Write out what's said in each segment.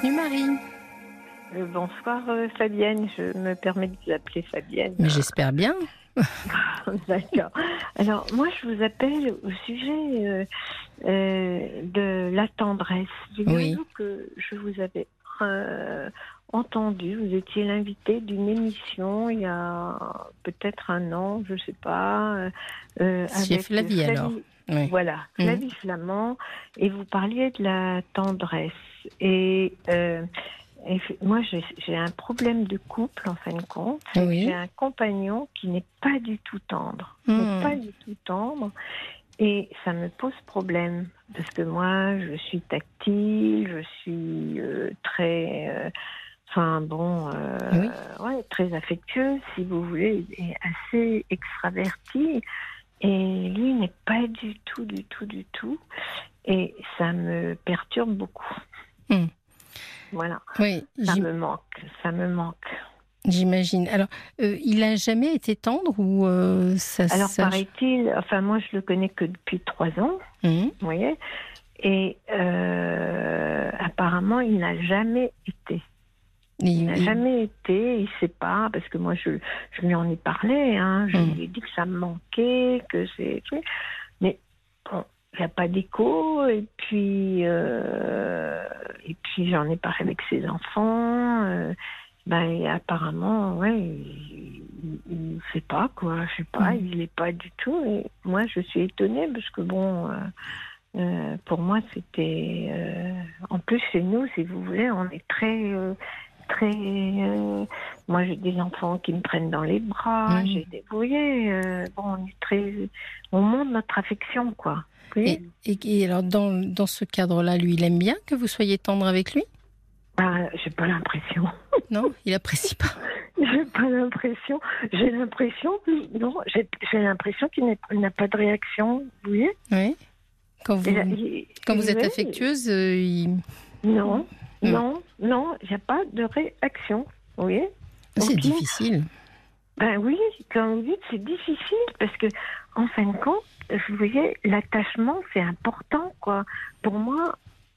Bienvenue Marie. Euh, bonsoir euh, Fabienne, je me permets de vous appeler Fabienne. Mais j'espère bien. D'accord. Alors moi je vous appelle au sujet euh, de la tendresse. Figurez-vous que je vous avais entendu, vous étiez l'invité d'une émission il y a peut-être un an, je sais pas. euh, avec Flavie, alors. Oui. Voilà, Mhm. Flavie Flamand, et vous parliez de la tendresse. Et, euh, et moi, j'ai un problème de couple, en fin de compte. Oui. J'ai un compagnon qui n'est pas du tout tendre. N'est pas du tout tendre. Et ça me pose problème. Parce que moi, je suis tactile, je suis euh, très. euh, Enfin bon, euh, Oui. ouais, très affectueuse, si vous voulez, et assez extravertie. Et lui n'est du tout, du tout, du tout. Et ça me perturbe beaucoup. Hmm. Voilà, Oui, ça me manque, ça me manque. j'imagine. Alors, euh, il a jamais été tendre ou euh, ça Alors ça- paraît-il, enfin moi je le connais que depuis trois ans, Mhm. vous voyez, et euh, apparemment il n'a jamais été. Il n'a jamais été, il sait pas, parce que moi je, je lui en ai parlé, hein, je Mm. lui ai dit que ça me manquait, que c'est. Mais bon, il n'y a pas d'écho, et puis, euh, et puis j'en ai parlé avec ses enfants, euh, ben, apparemment, ouais, il ne sait pas, quoi, je sais pas, Mm. il n'est pas du tout, et moi je suis étonnée, parce que bon. euh, pour moi, c'était. en plus, chez nous, si vous voulez, on est très. Très. euh, moi, j'ai des enfants qui me prennent dans les bras. J'ai des. Vous voyez, euh, bon, on est très. On montre notre affection, quoi. Et, et- et alors, dans, dans ce cadre-là, lui, il aime bien que vous soyez tendre avec lui? Ben, j'ai pas l'impression. Non Il apprécie pas. J'ai pas l'impression. J'ai l'impression. Non, j'ai j'ai l'impression qu'il n'a pas de réaction. Vous voyez? Oui. Quand vous, Et là, il- quand vous êtes oui, affectueuse, euh, il- Non. Non, non, il n'y a pas de réaction. Vous voyez c'est Ok. difficile. Ben oui, comme vous dites, c'est difficile parce que, en fin de compte, vous voyez, l'attachement, c'est important, quoi. Pour moi,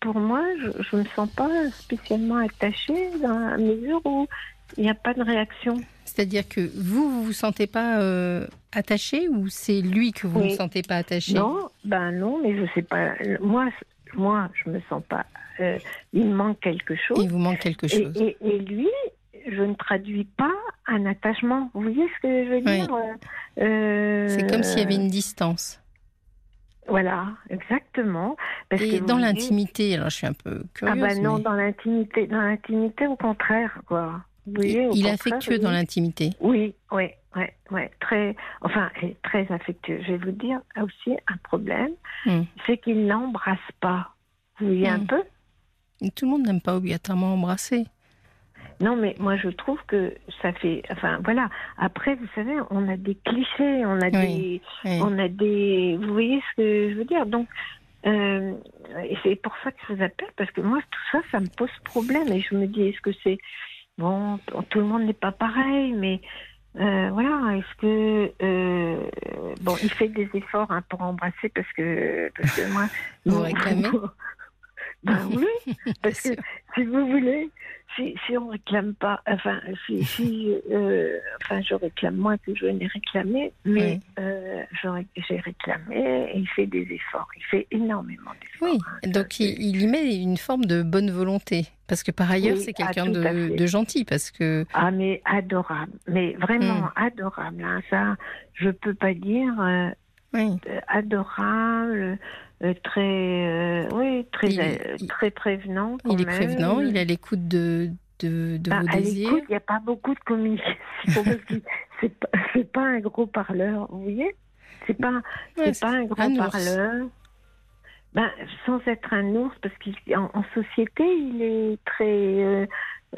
pour moi, je ne me sens pas spécialement attachée dans la mesure où il n'y a pas de réaction. C'est-à-dire que vous, vous vous sentez pas euh, attaché ou c'est lui que vous ne Oui. sentez pas attaché Non, ben non, mais je sais pas. Moi, moi, je me sens pas. euh, il me manque quelque chose. Il vous manque quelque chose. et- et lui, je ne traduis pas un attachement. Vous voyez ce que je veux Oui. dire Euh, C'est comme s'il y avait une distance. Voilà, exactement. Parce Et que dans l'intimité, alors je suis un peu Ah curieuse. bah non, mais dans l'intimité, dans l'intimité, au contraire, quoi. Il, est affectueux oui. dans l'intimité. Oui, oui, oui, oui, très, enfin, très affectueux. Je vais vous dire aussi un problème, Hmm. c'est qu'il n'embrasse pas. Vous voyez un Hmm. peu? Et Tout le monde n'aime pas obligatoirement embrasser. Non, mais moi je trouve que ça fait, enfin voilà. Après, vous savez, on a des clichés, on a des, on a des, vous voyez ce que je veux dire? Donc, euh, et c'est pour ça que je vous appelle parce que moi tout ça, ça me pose problème et je me dis, est-ce que c'est bon, tout le monde n'est pas pareil, mais euh, voilà, est-ce que euh, bon, il fait des efforts hein, pour embrasser parce que parce que moi, Vous réclamez? Ben oui, parce que si vous voulez, si, si on réclame pas, enfin, si, si euh, enfin, je réclame moins que je n'ai réclamé, mais euh, j'ai réclamé et il fait des efforts. Il fait énormément d'efforts. Oui, hein, donc il, il y met une forme de bonne volonté. Parce que par ailleurs, Oui, c'est ah, quelqu'un à de, gentil. Parce que. Ah, mais adorable. Mais vraiment Hmm. adorable. hein, ça, je peux pas dire. euh, Oui. adorable, très, euh, oui, très, Il- euh, très prévenant. quand Il est prévenant, il est à l'écoute de, de, de Bah, vos à désirs. il n'y a pas beaucoup de communication. c'est pas, pas un gros parleur, vous voyez? C'est pas, Ouais, pas un gros un parleur. Ben, sans être un ours, parce qu'en en société, il est très, euh,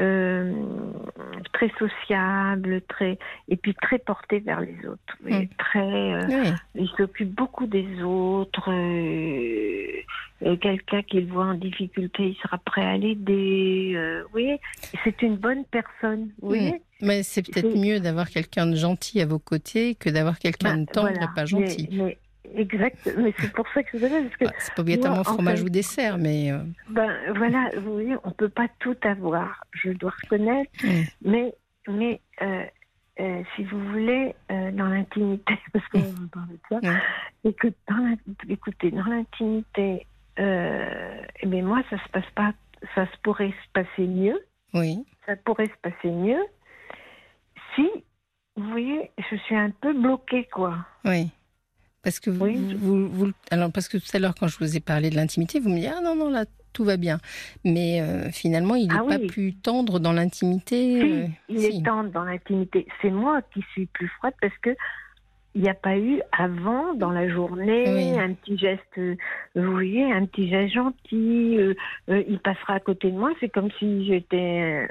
euh, très sociable, très, et puis très porté vers les autres. Mm. Très, euh, Oui. il s'occupe beaucoup des autres. euh, Quelqu'un qu'il voit en difficulté, il sera prêt à l'aider. voyez, c'est une bonne personne. Vous voyez Mais c'est peut-être mieux d'avoir quelqu'un de gentil à vos côtés que d'avoir quelqu'un Ben, de tendre voilà. et pas gentil. Mais, mais, exact. Mais c'est pour ça que je vous parce que. Bah, c'est pas obligatoirement moi, fromage fait- ou dessert, mais. euh, Ben voilà, vous voyez, on peut pas tout avoir. Je dois reconnaître, mais mais euh, euh, si vous voulez, dans l'intimité, parce qu'on va parler de ça, et que dans la- écoutez, dans l'intimité, eh bien moi, ça se passe pas, ça se pourrait se passer mieux, oui. ça pourrait se passer mieux, si, vous voyez, je suis un peu bloquée, quoi. Oui. Parce que vous, Oui. vous, vous- alors parce que tout à l'heure quand je vous ai parlé de l'intimité, vous me dites ah non non là tout va bien, mais euh, finalement il n'est Ah pas oui. plus tendre dans l'intimité. Si, euh, il si. est temps dans l'intimité. C'est moi qui suis plus froide parce que il n'y a pas eu avant dans la journée Oui. un petit geste, vous voyez, un petit geste gentil. euh, il passera à côté de moi. C'est comme si j'étais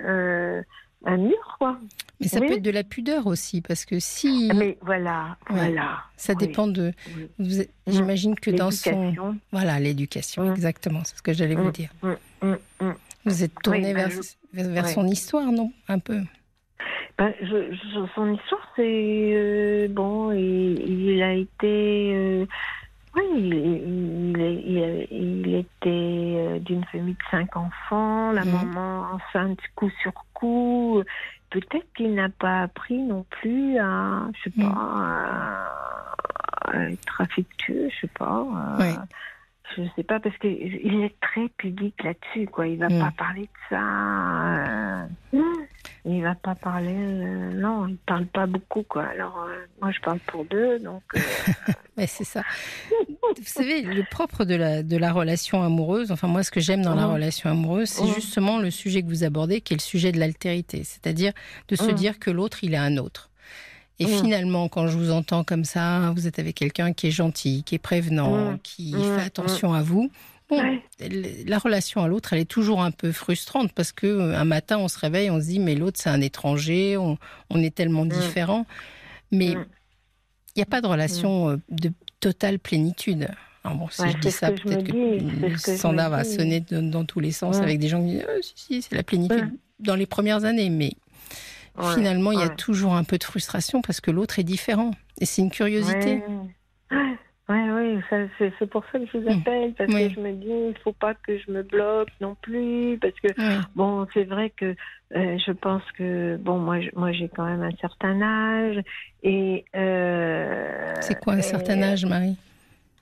un mur, quoi. Mais ça Oui. peut être de la pudeur aussi parce que si Mais voilà, Ouais. voilà. ça oui, dépend de, oui. vous- j'imagine que dans son voilà l'éducation Mm. exactement, c'est ce que j'allais vous Mm. dire. Mm, mm, mm. Vous êtes tourné bah, vers, je- vers, son histoire non un peu? Ben, je, je- son histoire, c'est euh, bon. Il, il a été, euh, oui, il, il, est- il, est- il était euh, d'une famille de cinq enfants. La Mhm. maman enceinte coup sur coup. Peut-être qu'il n'a pas appris non plus à, je sais Mhm. pas, à, à être affectueux, je sais pas. Ouais. Je sais pas parce que il est très pudique là-dessus, quoi. Il va Mhm. pas parler de ça. Euh, il va pas parler. euh, non, il parle pas beaucoup, quoi. Alors euh, moi, je parle pour deux, donc. euh, Mais c'est ça. Vous savez, le propre de la, de la relation amoureuse, enfin moi ce que j'aime dans la Mhm. relation amoureuse, c'est Mhm. justement le sujet que vous abordez, qui est le sujet de l'altérité, c'est-à-dire de se Mhm. dire que l'autre, il est un autre. Et finalement, quand je vous entends comme ça, vous êtes avec quelqu'un qui est gentil, qui est prévenant, qui fait attention à vous. Ouais. la relation à l'autre, elle est toujours un peu frustrante parce que euh, un matin, on se réveille, on se dit mais l'autre c'est un étranger, on, on est tellement différents. Mais il Mhm. n'y a pas de relation euh, de totale plénitude. Alors bon, si Ouais, je dis ça, peut-être que, le standard va sonner dans, dans tous les sens Ouais. avec des gens qui disent Ah, si, si, c'est la plénitude Ouais. dans les premières années. Mais finalement, il y a toujours un peu de frustration parce que l'autre est différent. Et c'est une curiosité. Ouais, ça, c'est, pour ça que je vous Mm. appelle, parce Oui. que je me dis, il faut pas que je me bloque non plus, parce que Oui. Bon, c'est vrai que euh, je pense que bon, moi, moi, j'ai quand même un certain âge et euh, C'est quoi un certain âge, Marie?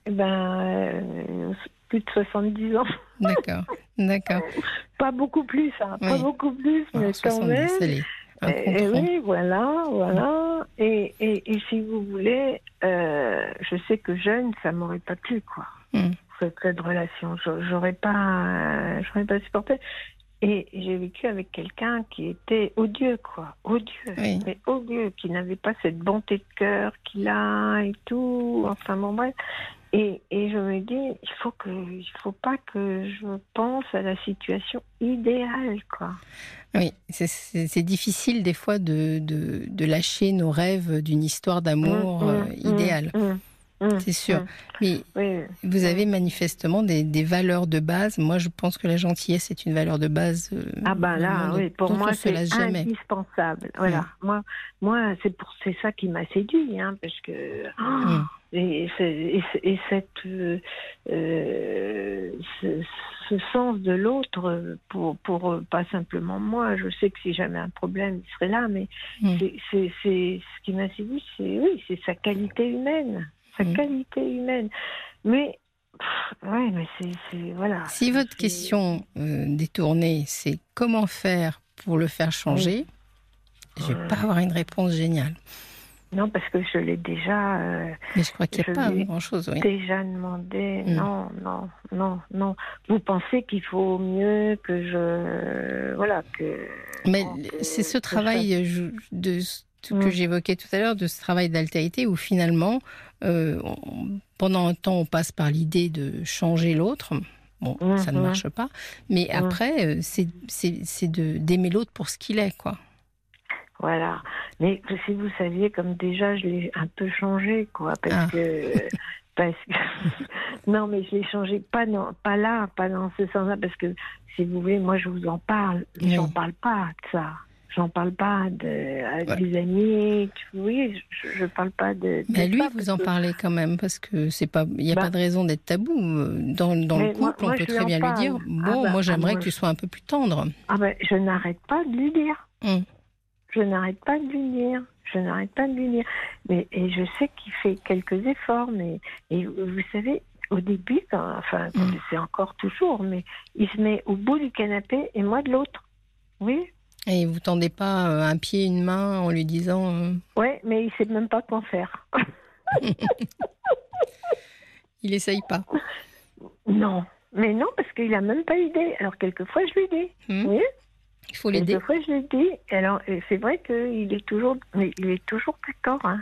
Ben, euh, plus de 70 ans, D'accord, d'accord. pas beaucoup plus, hein, pas Oui. beaucoup plus, mais Alors, quand 70, même. allez, Et, et rond. oui, voilà, voilà. Et, et, et si vous voulez, euh, je sais que jeune, ça m'aurait pas plu, quoi. Mm. Cette, relation, Je- j'aurais pas, euh, j'aurais pas supporté. Et j'ai vécu avec quelqu'un qui était odieux, quoi, odieux, Oui. mais odieux, qui n'avait pas cette bonté de cœur qu'il a et tout. Enfin bon bref. Et, et je me dis, il faut que, il faut pas que je pense à la situation idéale, quoi. Oui, c'est- difficile des fois de, de, de lâcher nos rêves d'une histoire d'amour Mm, euh, mm, idéale. mm, mm, C'est sûr. mm. Mais Oui, vous avez manifestement des, des valeurs de base. Moi, je pense que la gentillesse est une valeur de base. euh, Ah ben là, oui, pour moi c'est indispensable. Voilà, moi, moi c'est pour c'est ça qui m'a séduit, hein, parce que oh, et, cette euh, euh, ce, ce sens de l'autre pour pour pas simplement moi. Je sais que si j'avais un problème, il serait là, mais Mm. c'est- ce qui m'a séduit, c'est oui, c'est sa qualité humaine, sa Mm. qualité humaine. Mais ouais, mais c'est voilà. Si votre question euh, détournée, c'est comment faire pour le faire changer, je vais Ouais. pas avoir une réponse géniale. Non, parce que je l'ai déjà, euh, Mais je crois qu'il n'y a pas grand-chose. Oui. déjà demandé. Mm. Non, non, non, non. Vous pensez qu'il faut mieux que je. Voilà, que. Mais c'est ce travail je- de ce que Mm. j'évoquais tout à l'heure, de ce travail d'altérité où finalement, euh, on- pendant un temps, on passe par l'idée de changer l'autre. Bon, ça ne Mhm. marche pas. Mais Mm. après, euh, c'est d'aimer l'autre pour ce qu'il est, quoi. Voilà. Mais si vous saviez, comme déjà, je l'ai un peu changé, quoi, parce Ah. que. Parce que... non, mais je l'ai changé pas, dans, pas là, pas dans ce sens-là, parce que si vous voulez, moi je vous en parle, mais Oui. j'en parle pas de ça. J'en parle pas de, à des amis. Oui, je, ne parle pas de. Mais lui, vous en parlez quand même parce que c'est pas, il n'y a bah pas de raison d'être tabou dans, dans le couple. on peut très bien lui dire, bon, ah bah, moi j'aimerais ah, que tu sois un peu plus tendre. Ah ben, je n'arrête pas de lui dire. Hum. Je n'arrête pas de lui dire. Je n'arrête pas de lui dire. Mais et je sais qu'il fait quelques efforts, mais et vous savez, au début, enfin, hum. c'est encore toujours, mais il se met au bout du canapé et moi de l'autre. Oui, et vous tendez pas euh, un pied, une main en lui disant. Euh, ouais, mais il sait même pas quoi faire. il essaye pas. Non, mais non, parce qu'il a même pas idée. Alors quelquefois je lui dis. Hmm. Oui. Il faut l'aider. Quelquefois je lui dis. Alors c'est vrai qu'il est toujours, mais il est toujours d'accord. Hein.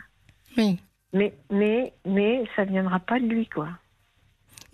Oui. Mais mais mais ça viendra pas de lui quoi.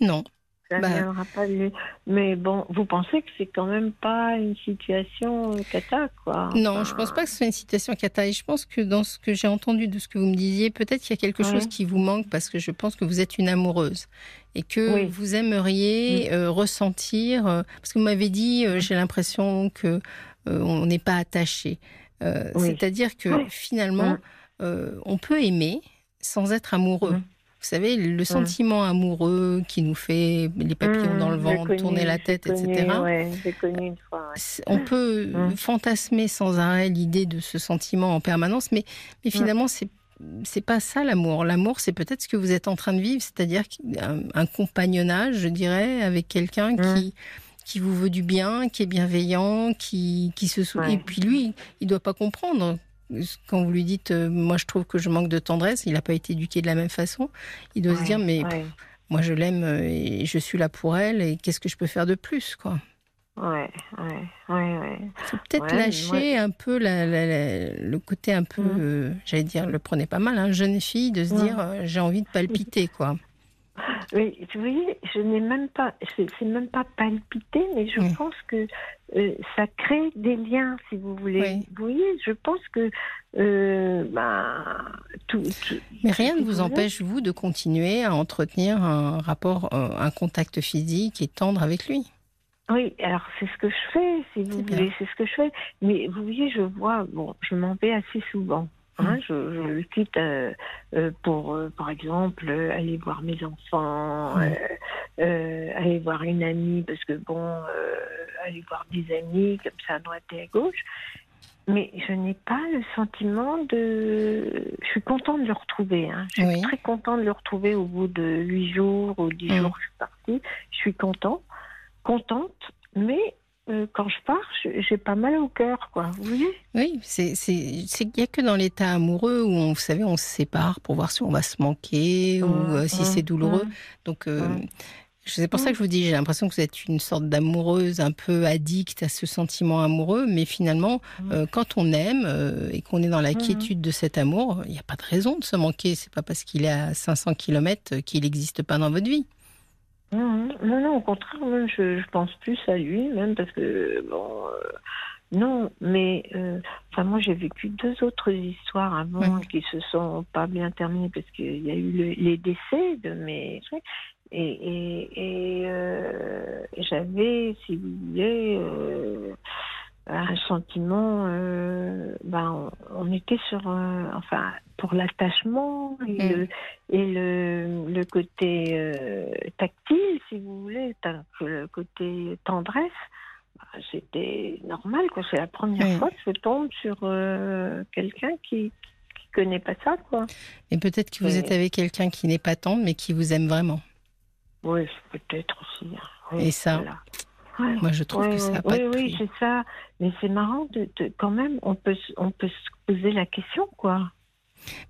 Non, ça bah. viendra pas de Mais bon, vous pensez que c'est quand même pas une situation euh, cata, quoi? Non, je pense pas que ce soit une situation cata. Et je pense que dans ce que j'ai entendu de ce que vous me disiez, peut-être qu'il y a quelque chose qui vous manque parce que je pense que vous êtes une amoureuse et que vous aimeriez mm. euh, ressentir. Euh, parce que vous m'avez dit, j'ai l'impression que on n'est pas attaché. C'est-à-dire que finalement, mm. on peut aimer sans être amoureux. Vous savez, le sentiment amoureux qui nous fait les papillons dans le mmh, ventre, tourner la tête, etc. connu une fois, On peut mmh. fantasmer sans arrêt l'idée de ce sentiment en permanence, mais, mais finalement, c'est c'est pas ça l'amour. L'amour, c'est peut-être ce que vous êtes en train de vivre, c'est-à-dire un, compagnonnage, je dirais, avec quelqu'un mmh. qui qui vous veut du bien, qui est bienveillant, qui, qui se souvient. Et puis lui, il doit pas comprendre quand vous lui dites, euh, moi je trouve que je manque de tendresse, il n'a pas été éduqué de la même façon, il doit se dire, mais moi je l'aime euh, et je suis là pour elle et qu'est-ce que je peux faire de plus, quoi? Ouais, ouais, ouais, ouais. Faut peut-être lâcher un peu le côté un peu, mm. euh, j'allais dire, le prenez pas mal, hein, jeune fille, de se dire, j'ai envie de palpiter, quoi. Oui, vous voyez, je n'ai même pas, c'est même pas palpité, mais je pense que euh, ça crée des liens, si vous voulez. Vous voyez, je pense que euh, bah, tout, Mais rien ne vous empêche, vous, de continuer à entretenir un rapport, euh, un contact physique et tendre avec lui. Oui, alors c'est ce que je fais, si vous voulez, c'est ce que je fais. Mais vous voyez, je vois, bon, je m'en vais assez souvent. Hein, je, le quitte euh, euh, pour, euh, par exemple, aller voir mes enfants, aller voir une amie, parce que bon, aller voir des amis comme ça à droite et à gauche. Mais je n'ai pas le sentiment de. Je suis contente de le retrouver. Hein. Je suis très contente de le retrouver au bout de huit jours ou dix jours que je suis partie. Je suis contente, contente, mais euh, quand je pars, j'ai pas mal au cœur, quoi. Vous voyez? Oui, c'est il n'y a que dans l'état amoureux où on, vous savez, on se sépare pour voir si on va se manquer ou euh, si c'est douloureux. Mmh. Donc euh, c'est pour ça que je vous dis, j'ai l'impression que vous êtes une sorte d'amoureuse un peu addict à ce sentiment amoureux, mais finalement, quand on aime et qu'on est dans la quiétude de cet amour, il n'y a pas de raison de se manquer. C'est pas parce qu'il est à 500 km qu'il n'existe pas dans votre vie. Non, non, au contraire, je, pense plus à lui, même parce que, bon, euh, non, mais, euh, enfin, moi, j'ai vécu deux autres histoires avant qui se sont pas bien terminées parce qu'il y a eu les décès de mes et, et, et euh, j'avais, si vous voulez, un sentiment, euh, ben, on, était sur, enfin, pour l'attachement et, mm. le, et le, le côté euh, tactile, si vous voulez, le côté tendresse, ben, c'était normal, quoi. C'est la première fois que je tombe sur euh, quelqu'un qui, qui connaît pas ça, quoi. Et peut-être que vous êtes avec quelqu'un qui n'est pas tendre, mais qui vous aime vraiment. Oui, peut-être aussi. Hein. et ça, moi, je trouve que ça n'a pas Oui, oui, c'est ça. Mais c'est marrant, de, quand même, on peut, on peut se poser la question, quoi.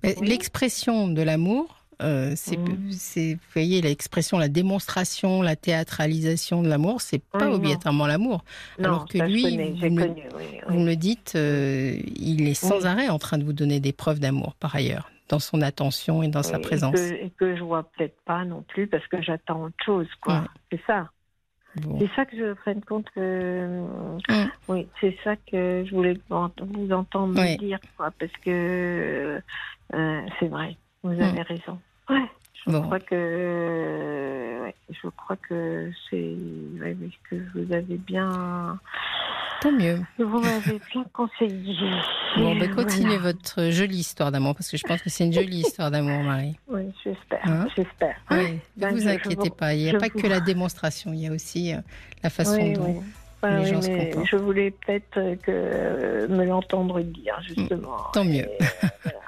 L'expression de l'amour, euh, mmh. c'est, vous voyez, l'expression, la démonstration, la théâtralisation de l'amour, c'est pas obligatoirement l'amour. Alors que lui, vous, me, le dites, euh, il est sans arrêt en train de vous donner des preuves d'amour, par ailleurs, dans son attention et dans sa présence. Et que, je vois peut-être pas non plus, parce que j'attends autre chose, quoi. C'est ça. C'est ça que je prenne compte que. Mm. Oui, c'est ça que je voulais vous entendre dire, quoi, parce que euh, c'est vrai, vous mm. avez raison. Ouais. Je crois que. je crois que c'est. que vous avez bien. Tant mieux. Vous m'avez bien conseillé. Bon, ben, continuez votre jolie histoire d'amour, parce que je pense que c'est une jolie histoire d'amour, Marie. Oui, j'espère. Hein j'espère. Oui, ne Ben, vous inquiétez vous- pas, il n'y a je pas vous- que la démonstration, il y a aussi euh, la façon Oui, dont. oui. Ouais, les oui, gens se mais je voulais peut-être que euh, me l'entendre dire, justement. Tant mieux. Euh, voilà.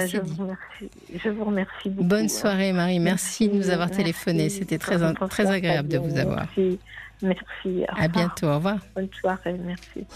C'est je, vous remercie, je vous remercie beaucoup. Bonne hein. soirée, Marie. Merci, de nous avoir Merci, téléphoné. C'était très, très agréable de vous avoir. Merci. Merci. Au À bientôt. Au revoir. Bonne soirée. Merci.